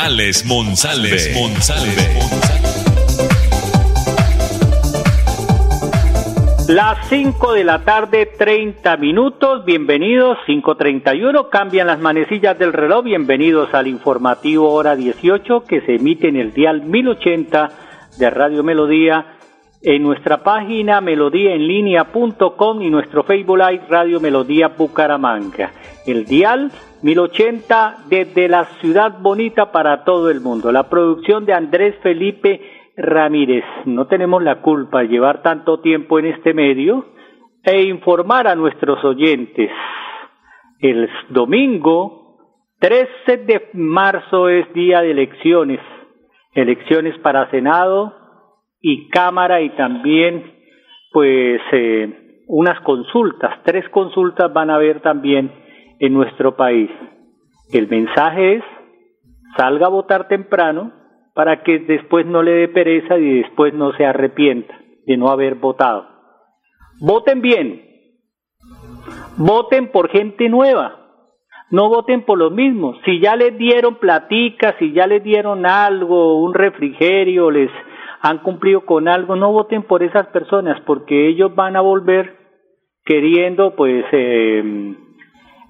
Alex Monsalve. Las 5 de la tarde, 30 minutos. Bienvenidos, 5.31. Cambian las manecillas del reloj. Bienvenidos al informativo Hora 18 que se emite en el dial 1080 de Radio Melodía en nuestra página melodíaenlínea.com y nuestro Facebook Live Radio Melodía Bucaramanga. El dial 1080 desde la ciudad bonita para todo el mundo. La producción de Andrés Felipe Ramírez, no tenemos la culpa de llevar tanto tiempo en este medio e informar a nuestros oyentes. El domingo 13 de marzo es día de elecciones, elecciones para Senado y Cámara y también pues eh, unas consultas, tres consultas van a haber también en nuestro país. El mensaje es, salga a votar temprano, para que después no le dé pereza y después no se arrepienta de no haber votado. Voten bien, voten por gente nueva, no voten por lo mismo. Si ya les dieron platicas, si ya les dieron algo, un refrigerio, les han cumplido con algo, no voten por esas personas porque ellos van a volver queriendo pues eh,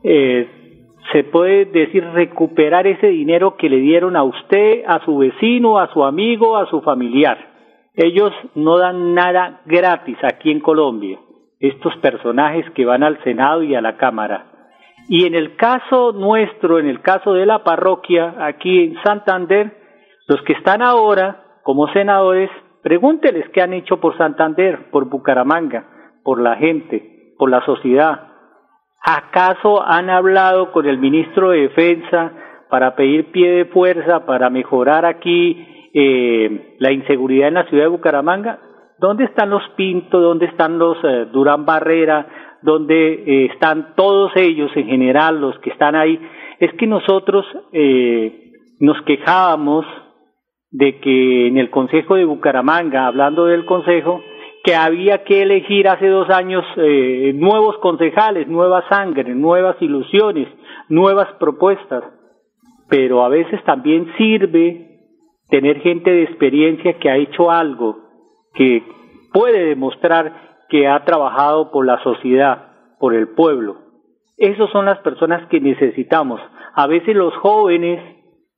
eh, se puede decir recuperar ese dinero que le dieron a usted, a su vecino, a su amigo, a su familiar. Ellos no dan nada gratis aquí en Colombia, estos personajes que van al Senado y a la Cámara. Y en el caso nuestro, en el caso de la parroquia, aquí en Santander, los que están ahora como senadores, pregúnteles qué han hecho por Santander, por Bucaramanga, por la gente, por la sociedad, ¿Acaso han hablado con el ministro de Defensa para pedir pie de fuerza para mejorar aquí eh, la inseguridad en la ciudad de Bucaramanga? ¿Dónde están los Pinto? ¿Dónde están los eh, Durán Barrera? ¿Dónde eh, están todos ellos en general, los que están ahí? Es que nosotros nos quejábamos de que en el Consejo de Bucaramanga, hablando del Consejo, que había que elegir hace dos años eh, nuevos concejales, nueva sangre, nuevas ilusiones, nuevas propuestas, pero a veces también sirve tener gente de experiencia que ha hecho algo, que puede demostrar que ha trabajado por la sociedad, por el pueblo. Esas son las personas que necesitamos. A veces los jóvenes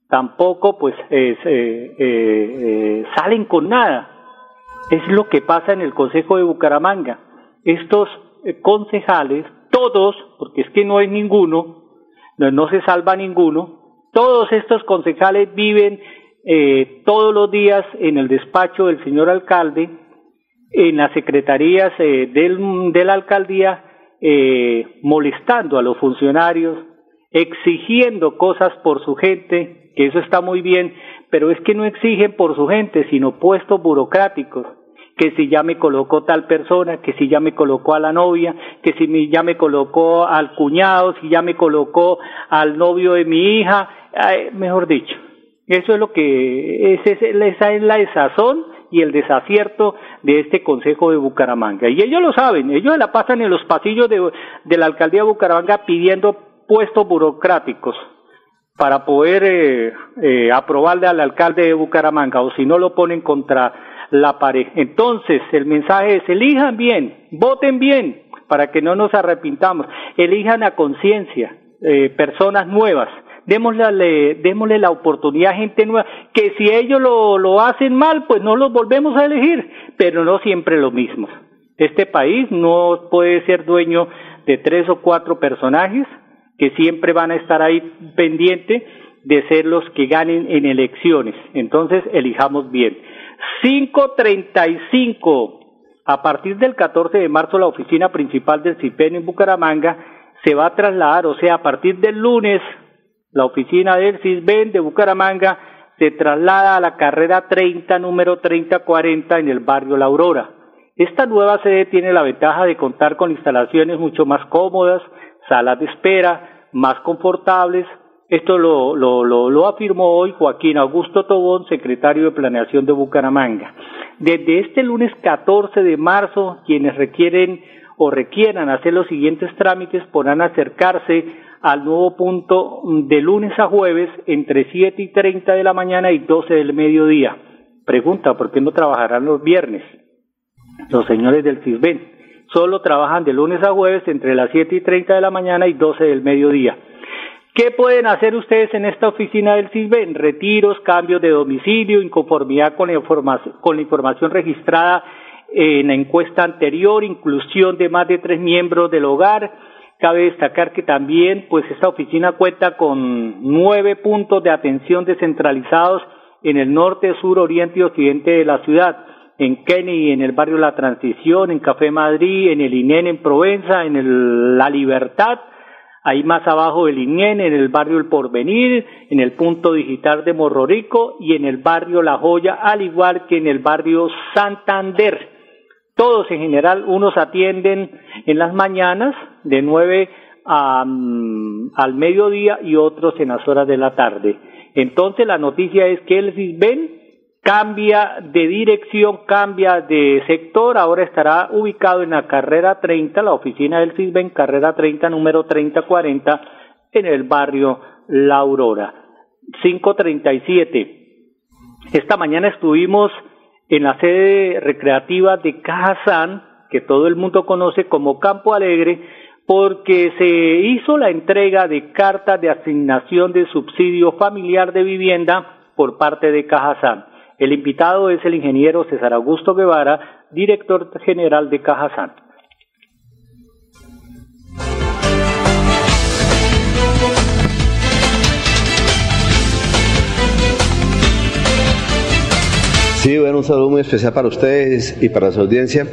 tampoco pues eh, eh, salen con nada es lo que pasa en el Consejo de Bucaramanga. Estos eh, concejales, todos, porque es que no hay ninguno, no, se salva ninguno, todos estos concejales viven eh, todos los días en el despacho del señor alcalde, en las secretarías eh, del, de la alcaldía, molestando a los funcionarios, exigiendo cosas por su gente, que eso está muy bien, pero es que no exigen por su gente, sino puestos burocráticos que si ya me colocó tal persona, que si ya me colocó a la novia, que si ya me colocó al cuñado, si ya me colocó al novio de mi hija, mejor dicho. Eso es lo que, esa es la desazón y el desacierto de este Consejo de Bucaramanga. Y ellos lo saben, ellos la pasan en los pasillos de, de la Alcaldía de Bucaramanga pidiendo puestos burocráticos para poder eh, eh, aprobarle al alcalde de Bucaramanga, o si no lo ponen contra la pared. Entonces, el mensaje es, elijan bien, voten bien, para que no nos arrepintamos, elijan a conciencia, eh, personas nuevas, démosle, démosle la oportunidad a gente nueva, que si ellos lo, lo hacen mal, pues no los volvemos a elegir, pero no siempre lo mismo. Este país no puede ser dueño de tres o cuatro personajes que siempre van a estar ahí pendientes de ser los que ganen en elecciones. Entonces, elijamos bien. 535. A partir del 14 de marzo, la oficina principal del CIPEN en Bucaramanga se va a trasladar, o sea, a partir del lunes La oficina del CISBEN de Bucaramanga se traslada a la carrera 30, número 3040 en el barrio La Aurora. Esta nueva sede tiene la ventaja de contar con instalaciones mucho más cómodas, salas de espera más confortables. Esto lo, lo, lo, afirmó hoy Joaquín Augusto Tobón, secretario de Planeación de Bucaramanga. Desde este lunes 14 de marzo, quienes requieren o requieran hacer los siguientes trámites podrán acercarse al nuevo punto de lunes a jueves entre 7 y 30 de la mañana y 12 del mediodía. Pregunta, ¿por qué no trabajarán los viernes? Los señores del CISBEN solo trabajan de lunes a jueves entre las 7 y 30 de la mañana y 12 del mediodía. ¿Qué pueden hacer ustedes en esta oficina del CISBEN? Retiros, cambios de domicilio, inconformidad con la, información, con la información registrada en la encuesta anterior, inclusión de más de tres miembros del hogar. Cabe destacar que también, pues, esta oficina cuenta con nueve puntos de atención descentralizados en el norte, sur, oriente y occidente de la ciudad. En Kenny, en el barrio La Transición, en Café Madrid, en el INEN en Provenza, en La Libertad, ahí más abajo del INEN, en el barrio El Porvenir, en el punto digital de Morro Rico y en el barrio La Joya, al igual que en el barrio Santander. Todos en general, unos atienden en las mañanas de 9 a, mm, al mediodía y otros en las horas de la tarde. Entonces la noticia es que el CISBEN cambia de dirección, cambia de sector, ahora estará ubicado en la carrera 30, la oficina del CISBEN, carrera 30, número 3040, en el barrio La Aurora. 537. Esta mañana estuvimos en la sede recreativa de Cajazán, que todo el mundo conoce como Campo Alegre, porque se hizo la entrega de cartas de asignación de subsidio familiar de vivienda por parte de Cajazán. El invitado es el ingeniero César Augusto Guevara, director general de Cajazán. Sí, bueno, un saludo muy especial para ustedes y para su audiencia.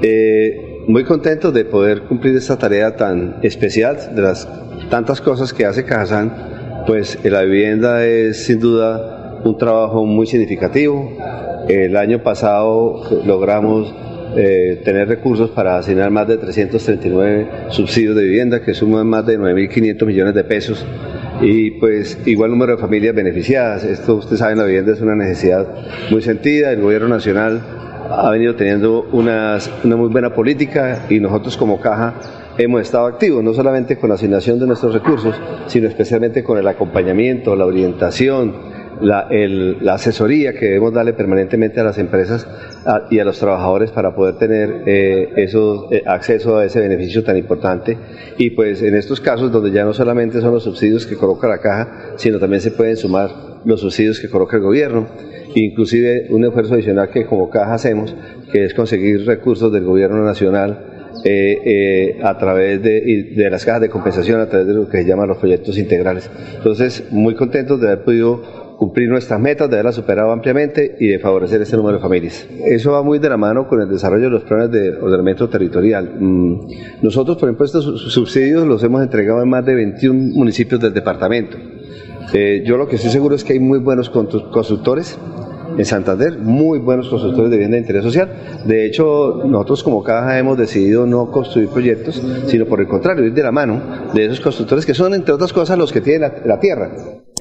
Eh, muy contento de poder cumplir esta tarea tan especial, de las tantas cosas que hace Cajazán, pues la vivienda es sin duda un trabajo muy significativo. El año pasado logramos eh, tener recursos para asignar más de 339 subsidios de vivienda, que suman más de 9.500 millones de pesos y pues igual número de familias beneficiadas. Esto, ustedes saben, la vivienda es una necesidad muy sentida. El gobierno nacional ha venido teniendo una muy buena política y nosotros como caja hemos estado activos, no solamente con la asignación de nuestros recursos, sino especialmente con el acompañamiento, la orientación, la, la, asesoría que debemos darle permanentemente a las empresas y a los trabajadores para poder tener eh, eh, acceso a ese beneficio tan importante. Y pues en estos casos donde ya no solamente son los subsidios que coloca la caja, sino también se pueden sumar los subsidios que coloca el gobierno, inclusive un esfuerzo adicional que como caja hacemos, que es conseguir recursos del gobierno nacional eh, a través de, de, las cajas de compensación, a través de lo que se llaman los proyectos integrales. Entonces, muy contentos de haber podido cumplir nuestras metas, de haberlas superado ampliamente y de favorecer este número de familias. Eso va muy de la mano con el desarrollo de los planes de ordenamiento territorial. Mm, nosotros, por ejemplo, estos subsidios los hemos entregado en más de 21 municipios del departamento. Eh, yo lo que estoy seguro es que hay muy buenos constructores en Santander, muy buenos constructores de vivienda de interés social. De hecho, nosotros como caja hemos decidido no construir proyectos, sino por el contrario, ir de la mano de esos constructores que son, entre otras cosas, los que tienen la tierra.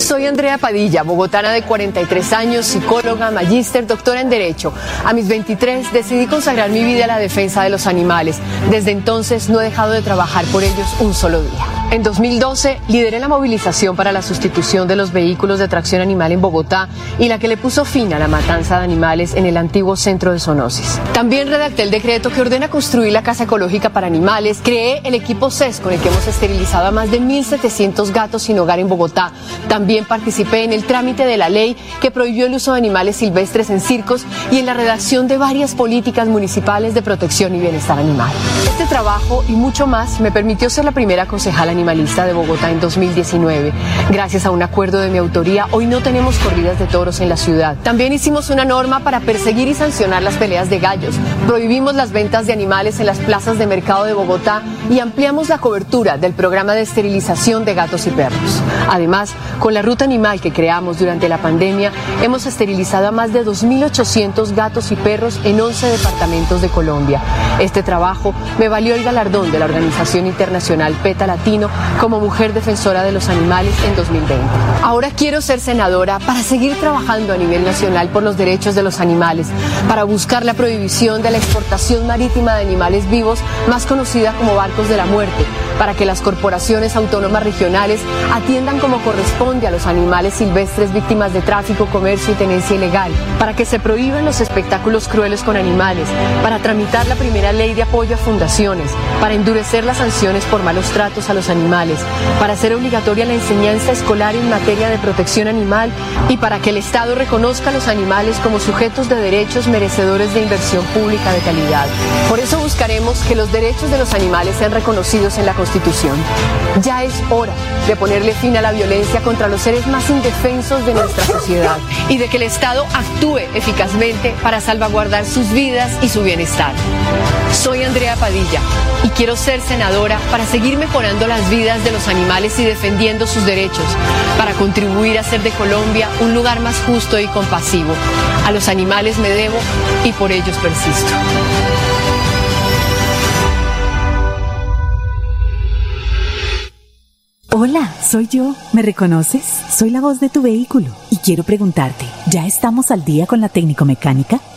Soy Andrea Padilla, bogotana de 43 años, psicóloga, magíster, doctora en Derecho. A mis 23 decidí consagrar mi vida a la defensa de los animales. Desde entonces no he dejado de trabajar por ellos un solo día. En 2012 lideré la movilización para la sustitución de los vehículos de tracción animal en Bogotá y la que le puso fin a la matanza de animales en el antiguo centro de zoonosis. También redacté el decreto que ordena construir la casa ecológica para animales, creé el equipo CES con el que hemos esterilizado a más de 1.700 gatos sin hogar en Bogotá. También participé en el trámite de la ley que prohibió el uso de animales silvestres en circos y en la redacción de varias políticas municipales de protección y bienestar animal. Este trabajo y mucho más me permitió ser la primera concejala Animalista de Bogotá en 2019. Gracias a un acuerdo de mi autoría, hoy no tenemos corridas de toros en la ciudad. También hicimos una norma para perseguir y sancionar las peleas de gallos. Prohibimos las ventas de animales en las plazas de mercado de Bogotá y ampliamos la cobertura del programa de esterilización de gatos y perros. Además, con la ruta animal que creamos durante la pandemia, hemos esterilizado a más de 2.800 gatos y perros en 11 departamentos de Colombia. Este trabajo me valió el galardón de la Organización Internacional PETA Latino como mujer defensora de los animales en 2020. Ahora quiero ser senadora para seguir trabajando a nivel nacional por los derechos de los animales, para buscar la prohibición de la exportación marítima de animales vivos, más conocida como barcos de la muerte, para que las corporaciones autónomas regionales atiendan como corresponde a los animales silvestres víctimas de tráfico, comercio y tenencia ilegal, para que se prohíban los espectáculos crueles con animales, para tramitar la primera ley de apoyo a fundaciones, para endurecer las sanciones por malos tratos a los animales, para hacer obligatoria la enseñanza escolar en materia de protección animal y para que el Estado reconozca a los animales como sujetos de derechos merecedores de inversión pública de calidad. Por eso buscaremos que los derechos de los animales sean reconocidos en la Constitución. Ya es hora de ponerle fin a la violencia contra los seres más indefensos de nuestra sociedad y de que el Estado actúe eficazmente para salvaguardar sus vidas y su bienestar. Soy Andrea Padilla y quiero ser senadora para seguir mejorando las vidas de los animales y defendiendo sus derechos, para contribuir a hacer de Colombia un lugar más justo y compasivo. A los animales me debo y por ellos persisto. Hola, soy yo. ¿Me reconoces? Soy la voz de tu vehículo y quiero preguntarte, ¿ya estamos al día con la técnico mecánica?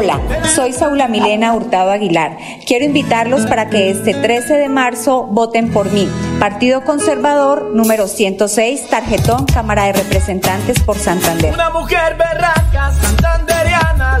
Hola, soy Saula Milena Hurtado Aguilar. Quiero invitarlos para que este 13 de marzo voten por mí. Partido Conservador número 106, tarjetón Cámara de Representantes por Santander. Una mujer berraca, santanderiana.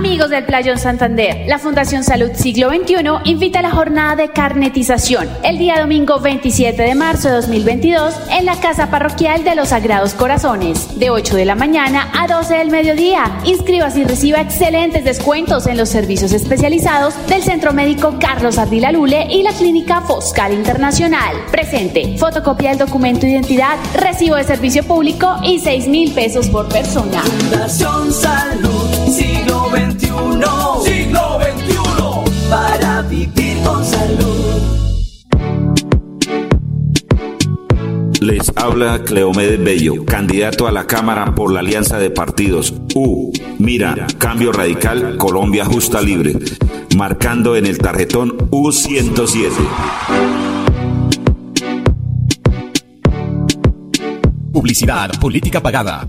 Amigos del Playón Santander, la Fundación Salud Siglo XXI invita a la jornada de carnetización el día domingo 27 de marzo de 2022 en la Casa Parroquial de los Sagrados Corazones, de 8 de la mañana a 12 del mediodía. Inscríbase y reciba excelentes descuentos en los servicios especializados del Centro Médico Carlos Ardila Lule y la Clínica Foscal Internacional. Presente, fotocopia del documento de identidad, recibo de servicio público y 6 mil pesos por persona. Fundación Salud, habla Cleomedes Bello, candidato a la Cámara por la Alianza de Partidos. U, mira, Cambio Radical, Colombia Justa Libre, marcando en el tarjetón U107. Publicidad, política pagada.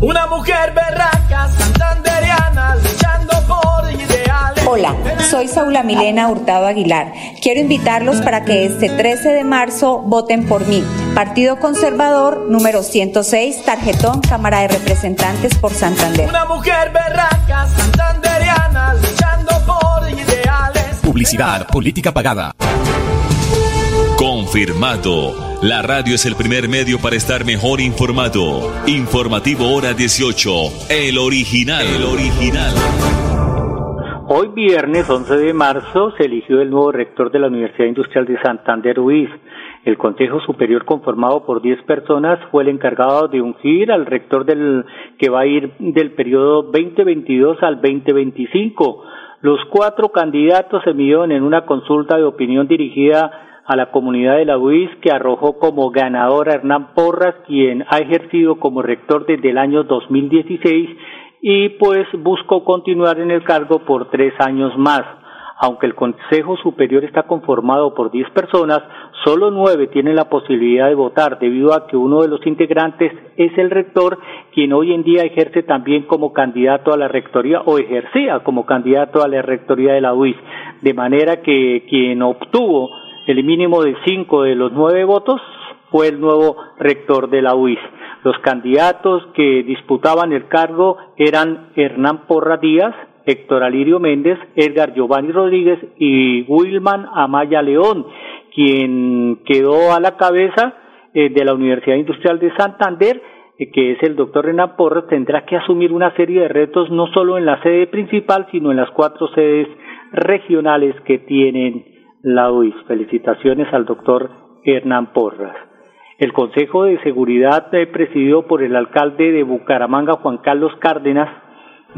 Una mujer berraca, santanderiana, luchando por ideales. Hola, soy Saula Milena Hurtado Aguilar. Quiero invitarlos para que este 13 de marzo voten por mí. Partido Conservador número 106, tarjetón Cámara de Representantes por Santander. Una mujer berraca, santanderiana, luchando por ideales. Publicidad, política pagada. Confirmado. La radio es el primer medio para estar mejor informado. Informativo Hora 18. El original. El original. Hoy viernes 11 de marzo se eligió el nuevo rector de la Universidad Industrial de Santander UIS. El Consejo Superior conformado por 10 personas fue el encargado de ungir al rector del que va a ir del periodo 2022 al 2025. Los cuatro candidatos se midieron en una consulta de opinión dirigida a la comunidad de la UIS que arrojó como ganador a Hernán Porras, quien ha ejercido como rector desde el año 2016 y pues buscó continuar en el cargo por tres años más. Aunque el Consejo Superior está conformado por diez personas, solo nueve tienen la posibilidad de votar debido a que uno de los integrantes es el rector, quien hoy en día ejerce también como candidato a la rectoría o ejercía como candidato a la rectoría de la UIS. De manera que quien obtuvo el mínimo de cinco de los nueve votos fue el nuevo rector de la UIS. Los candidatos que disputaban el cargo eran Hernán Porra Díaz, Héctor Alirio Méndez, Edgar Giovanni Rodríguez y Wilman Amaya León, quien quedó a la cabeza eh, de la Universidad Industrial de Santander, eh, que es el doctor Hernán Porras, tendrá que asumir una serie de retos no solo en la sede principal, sino en las cuatro sedes regionales que tienen la UIS. Felicitaciones al doctor Hernán Porras. El Consejo de Seguridad, eh, presidido por el alcalde de Bucaramanga, Juan Carlos Cárdenas,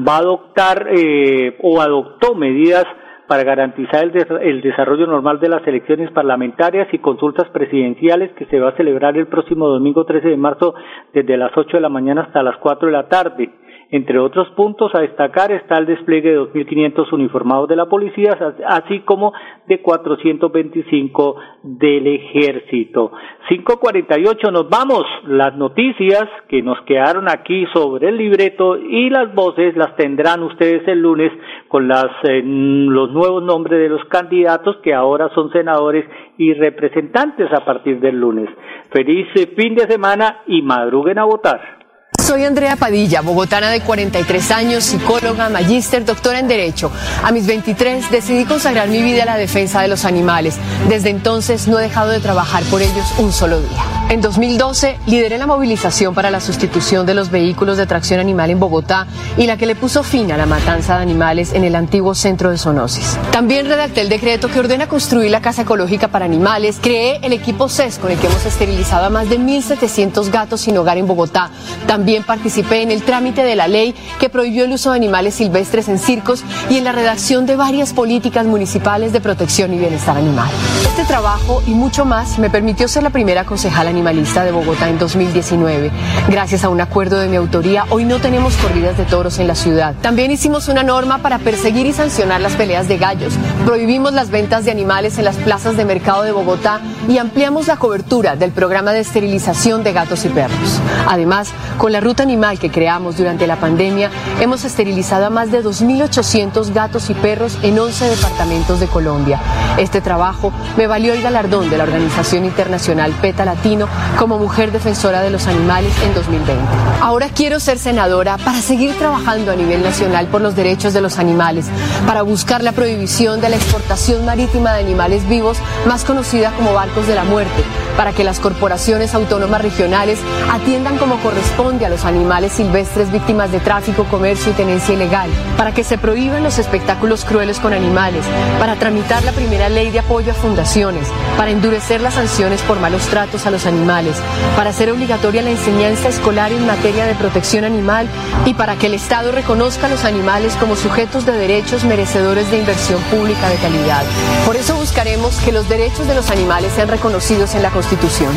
va a adoptar eh, o adoptó medidas para garantizar el, el desarrollo normal de las elecciones parlamentarias y consultas presidenciales que se va a celebrar el próximo domingo 13 de marzo desde las 8 de la mañana hasta las 4 de la tarde. Entre otros puntos a destacar está el despliegue de 2.500 uniformados de la policía, así como de 425 del ejército. 5.48 nos vamos. Las noticias que nos quedaron aquí sobre el libreto y las voces las tendrán ustedes el lunes con las, eh, los nuevos nombres de los candidatos que ahora son senadores y representantes a partir del lunes. Feliz eh, fin de semana y madruguen a votar. Soy Andrea Padilla, bogotana de 43 años, psicóloga, magíster, doctora en Derecho. A mis 23 decidí consagrar mi vida a la defensa de los animales. Desde entonces no he dejado de trabajar por ellos un solo día. En 2012 lideré la movilización para la sustitución de los vehículos de tracción animal en Bogotá y la que le puso fin a la matanza de animales en el antiguo centro de zoonosis. También redacté el decreto que ordena construir la casa ecológica para animales. Creé el equipo CES con el que hemos esterilizado a más de 1.700 gatos sin hogar en Bogotá. También participé en el trámite de la ley que prohibió el uso de animales silvestres en circos y en la redacción de varias políticas municipales de protección y bienestar animal. Este trabajo y mucho más me permitió ser la primera concejal animalista de Bogotá en 2019. Gracias a un acuerdo de mi autoría, hoy no tenemos corridas de toros en la ciudad. También hicimos una norma para perseguir y sancionar las peleas de gallos. Prohibimos las ventas de animales en las plazas de mercado de Bogotá y ampliamos la cobertura del programa de esterilización de gatos y perros. Además, con la ruta animal que creamos durante la pandemia, hemos esterilizado a más de 2.800 gatos y perros en 11 departamentos de Colombia. Este trabajo me valió el galardón de la organización internacional PETA Latino como mujer defensora de los animales en 2020. Ahora quiero ser senadora para seguir trabajando a nivel nacional por los derechos de los animales, para buscar la prohibición de la exportación marítima de animales vivos, más conocida como barcos de la muerte, para que las corporaciones autónomas regionales atiendan como corresponde a los animales silvestres víctimas de tráfico, comercio y tenencia ilegal, para que se prohíban los espectáculos crueles con animales, para tramitar la primera ley de apoyo a fundaciones, para endurecer las sanciones por malos tratos a los animales, para hacer obligatoria la enseñanza escolar en materia de protección animal y para que el Estado reconozca a los animales como sujetos de derechos merecedores de inversión pública de calidad. Por eso buscaremos que los derechos de los animales sean reconocidos en la Constitución.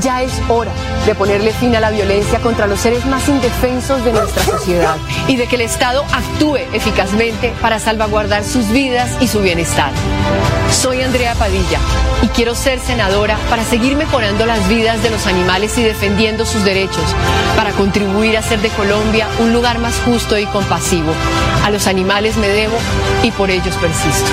Ya es hora de ponerle fin a la violencia contra los seres más indefensos de nuestra sociedad y de que el Estado actúe eficazmente para salvaguardar sus vidas y su bienestar. Soy Andrea Padilla y quiero ser senadora para seguir mejorando las vidas de los animales y defendiendo sus derechos, para contribuir a hacer de Colombia un lugar más justo y compasivo. A los animales me debo y por ellos persisto.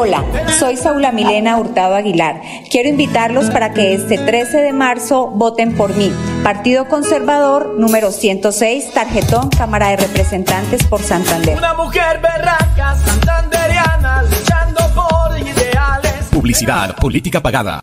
Hola, soy Saula Milena Hurtado Aguilar. Quiero invitarlos para que este 13 de marzo voten por mí. Partido Conservador número 106, tarjetón Cámara de Representantes por Santander. Una mujer berraca, santanderiana, luchando por ideales. Publicidad, política pagada.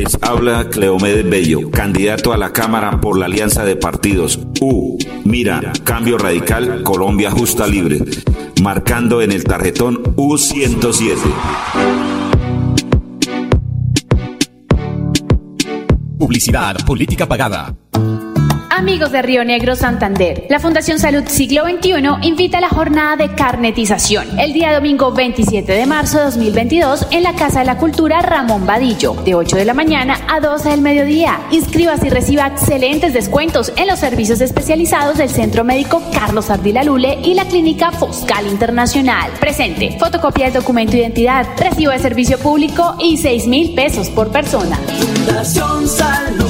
Les habla Cleomedes Bello, candidato a la Cámara por la Alianza de Partidos. U. Mira, Cambio Radical, Colombia Justa Libre. Marcando en el tarjetón U107. Publicidad, política pagada. Amigos de Río Negro Santander, la Fundación Salud Siglo XXI invita a la jornada de carnetización el día domingo 27 de marzo de 2022 en la Casa de la Cultura Ramón Vadillo, de 8 de la mañana a 12 del mediodía. Inscríbase y reciba excelentes descuentos en los servicios especializados del Centro Médico Carlos Ardila Lule y la Clínica Foscal Internacional. Presente, fotocopia del documento de identidad, recibo de servicio público y 6 mil pesos por persona. Fundación Salud,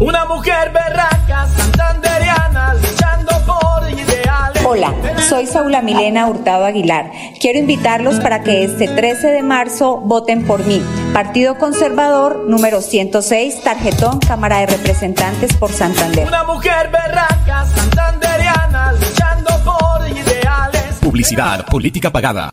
Una mujer berraca, santanderiana, luchando por ideales. Hola, soy Saula Milena Hurtado Aguilar. Quiero invitarlos para que este 13 de marzo voten por mí. Partido Conservador número 106, tarjetón Cámara de Representantes por Santander. Una mujer berraca, santanderiana, luchando por ideales. Publicidad, política pagada.